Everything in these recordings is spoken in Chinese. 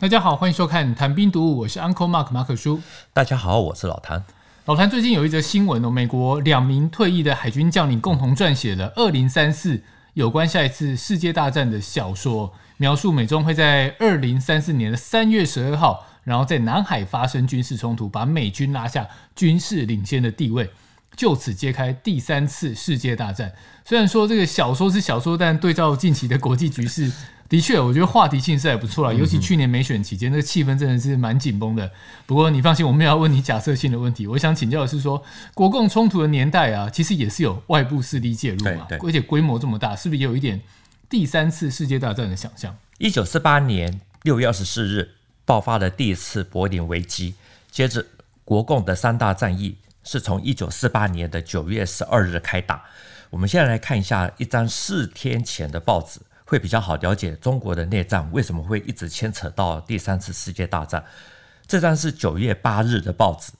大家好，欢迎收看《谈兵读武》，我是 Uncle Mark 马可叔。大家好，我是老谭。老谭最近有一则新闻哦，美国两名退役的海军将领共同撰写了《二零三四》有关下一次世界大战的小说，描述美中会在二零三四年的三月十二号，然后在南海发生军事冲突，把美军拉下军事领先的地位。就此揭开第三次世界大战。虽然说这个小说是小说，但对照近期的国际局势，的确，我觉得话题性是还不错啦。尤其去年美选期间，那个气氛真的是蛮紧绷的。不过你放心，我没有要问你假设性的问题。我想请教的是说，国共冲突的年代啊，其实也是有外部势力介入嘛，而且规模这么大，是不是也有一点第三次世界大战的想象？一九四八年六月二十四日爆发了第一次柏林危机，接着国共的三大战役。是从一九四八年的九月十二日开打。我们现在来看一下一张四天前的报纸，会比较好了解中国的内战为什么会一直牵扯到第三次世界大战。这张是九月八日的报纸，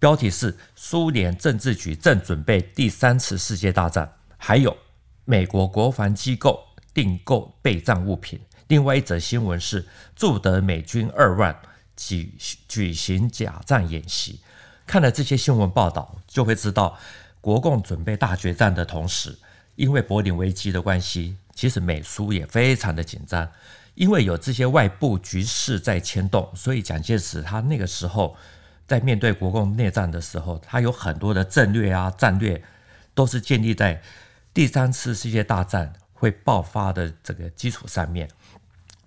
标题是“苏联政治局正准备第三次世界大战”，还有美国国防机构订购备战物品。另外一则新闻是驻德美军二万举举行假战演习。看了这些新闻报道，就会知道，国共准备大决战的同时，因为柏林危机的关系，其实美苏也非常的紧张。因为有这些外部局势在牵动，所以蒋介石他那个时候在面对国共内战的时候，他有很多的战略啊战略，都是建立在第三次世界大战会爆发的这个基础上面。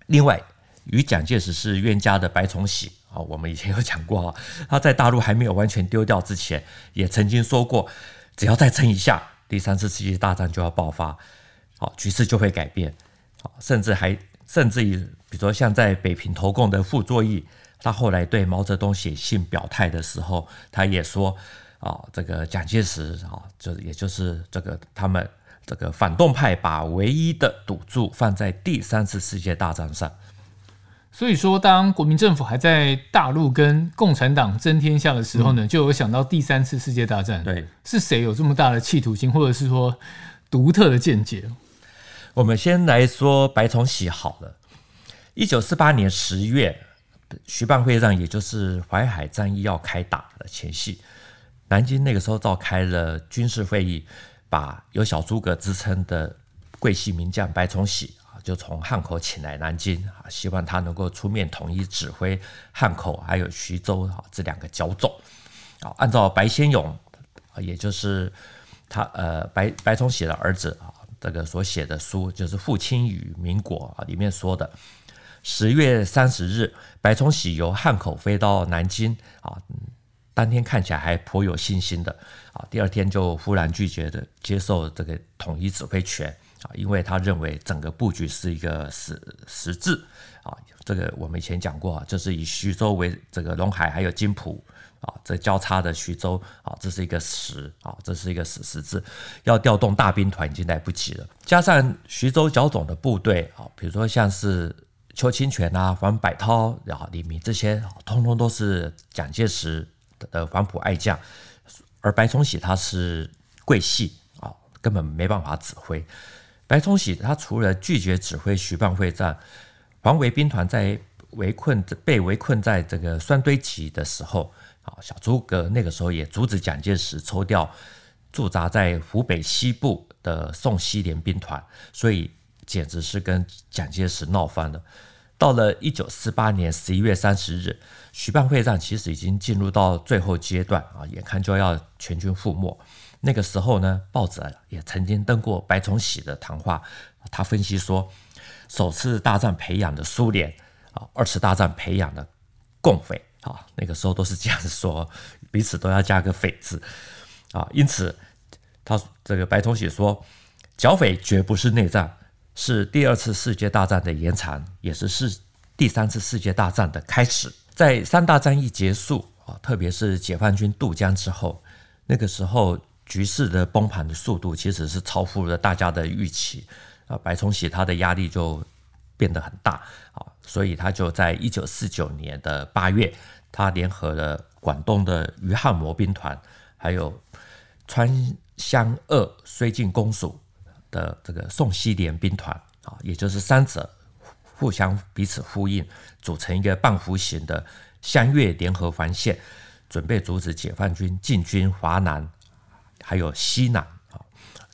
另外，与蒋介石是冤家的白崇禧。啊，我们以前有讲过啊，他在大陆还没有完全丢掉之前，也曾经说过，只要再撑一下，第三次世界大战就要爆发，好，局势就会改变，好，甚至还甚至于，比如说像在北平投共的傅作义，他后来对毛泽东写信表态的时候，他也说啊，这个蒋介石啊，就也就是这个他们这个反动派把唯一的赌注放在第三次世界大战上。所以说，当国民政府还在大陆跟共产党争天下的时候呢，嗯、就有想到第三次世界大战。对，是谁有这么大的企图心，或者是说独特的见解？我们先来说白崇禧好了。一九四八年十月，徐蚌会战，也就是淮海战役要开打的前夕，南京那个时候召开了军事会议，把有小诸葛之称的桂系名将白崇禧啊。就从汉口请来南京啊，希望他能够出面统一指挥汉口还有徐州啊这两个角种啊。按照白先勇，也就是他呃白白崇禧的儿子啊，这个所写的书就是《父亲与民国》啊里面说的，十月三十日，白崇禧由汉口飞到南京啊，当天看起来还颇有信心的啊，第二天就忽然拒绝的接受这个统一指挥权。啊，因为他认为整个布局是一个十十字啊，这个我们以前讲过啊，就是以徐州为这个陇海还有津浦啊，这交叉的徐州啊，这是一个十啊，这是一个十十字，要调动大兵团已经来不及了。加上徐州剿总的部队啊，比如说像是邱清泉啊、黄百韬、然后李弥这些，通通都是蒋介石的黄埔爱将，而白崇禧他是桂系啊，根本没办法指挥。白崇禧他除了拒绝指挥徐蚌会战，黄维兵团在围困被围困在这个酸堆集的时候，啊，小诸葛那个时候也阻止蒋介石抽调驻扎在湖北西部的宋希濂兵团，所以简直是跟蒋介石闹翻了。到了一九四八年十一月三十日，徐蚌会战其实已经进入到最后阶段啊，眼看就要全军覆没。那个时候呢，报纸也曾经登过白崇禧的谈话。他分析说，首次大战培养的苏联啊，二次大战培养的共匪啊，那个时候都是这样子说，彼此都要加个匪字啊。因此，他这个白崇禧说，剿匪绝不是内战，是第二次世界大战的延长，也是是第三次世界大战的开始。在三大战役结束啊，特别是解放军渡江之后，那个时候。局势的崩盘的速度其实是超乎了大家的预期啊，白崇禧他的压力就变得很大啊，所以他就在一九四九年的八月，他联合了广东的余汉谋兵团，还有川湘鄂绥靖公署的这个宋希濂兵团啊，也就是三者互相彼此呼应，组成一个半弧形的湘粤联合防线，准备阻止解放军进军华南，还有西南啊，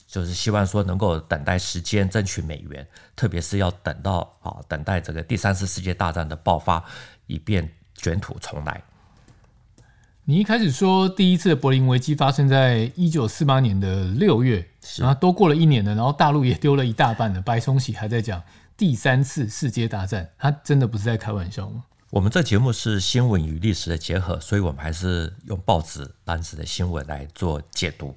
就是希望说能够等待时间，争取美元，特别是要等到啊，等待这个第三次世界大战的爆发，以便卷土重来。你一开始说第一次的柏林危机发生在一九四八年的六月，然后都过了一年了，然后大陆也丢了一大半了。白崇禧还在讲第三次世界大战，他真的不是在开玩笑吗？我们这节目是新闻与历史的结合，所以我们还是用报纸当时的新闻来做解读。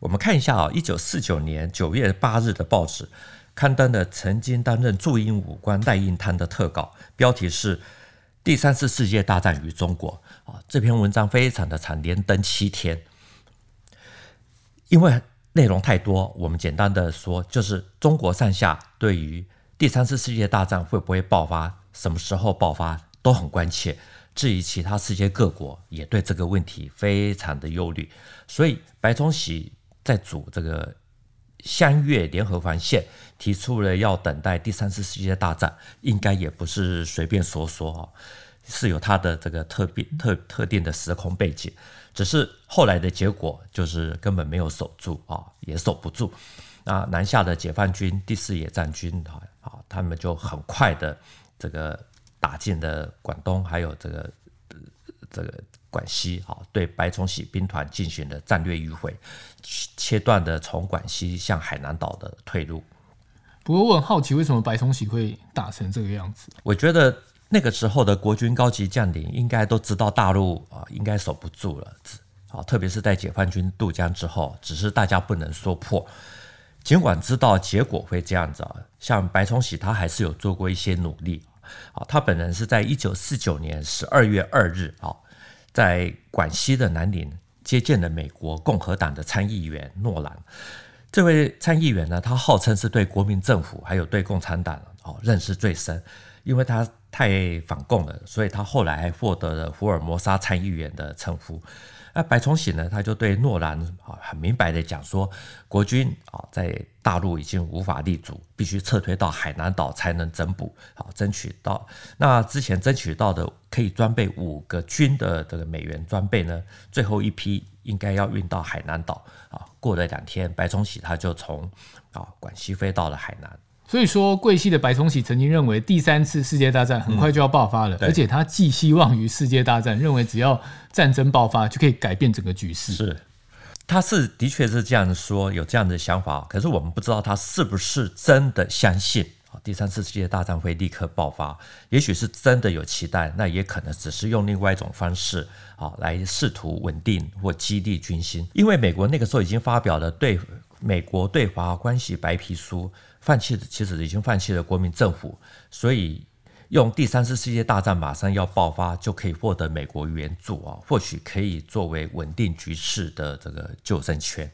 我们看一下啊，一九四九年九月八日的报纸刊登的曾经担任驻英武官赖应滩的特稿，标题是。第三次世界大战与中国啊，这篇文章非常的长，连登七天。因为内容太多，我们简单的说，就是中国上下对于第三次世界大战会不会爆发、什么时候爆发都很关切。至于其他世界各国，也对这个问题非常的忧虑。所以白崇禧在组这个湘粤联合防线。提出了要等待第三次世界大战，应该也不是随便说说啊，是有它的这个特别特特定的时空背景。只是后来的结果就是根本没有守住啊，也守不住。那南下的解放军第四野战军啊啊，他们就很快的这个打进了广东，还有这个这个广西啊，对白崇禧兵团进行了战略迂回，切断的从广西向海南岛的退路。不过我很好奇，为什么白崇禧会打成这个样子？我觉得那个时候的国军高级将领应该都知道大陆啊，应该守不住了。啊，特别是在解放军渡江之后，只是大家不能说破。尽管知道结果会这样子啊，像白崇禧他还是有做过一些努力。啊，他本人是在一九四九年十二月二日啊，在广西的南宁接见了美国共和党的参议员诺兰。这位参议员呢，他号称是对国民政府还有对共产党哦认识最深，因为他太反共了，所以他后来获得了福尔摩沙参议员的称呼。那白崇禧呢，他就对诺兰啊很明白的讲说，国军啊在大陆已经无法立足，必须撤退到海南岛才能增补，好争取到那之前争取到的可以装备五个军的这个美元装备呢，最后一批。应该要运到海南岛啊！过了两天，白崇禧他就从啊广西飞到了海南。所以说，桂系的白崇禧曾经认为第三次世界大战很快就要爆发了，嗯、而且他寄希望于世界大战，认为只要战争爆发就可以改变整个局势。是，他是的确是这样说，有这样的想法。可是我们不知道他是不是真的相信。第三次世界大战会立刻爆发，也许是真的有期待，那也可能只是用另外一种方式啊来试图稳定或激励军心。因为美国那个时候已经发表了对美国对华关系白皮书，放弃其实已经放弃了国民政府，所以用第三次世界大战马上要爆发就可以获得美国援助啊，或许可以作为稳定局势的这个救生圈。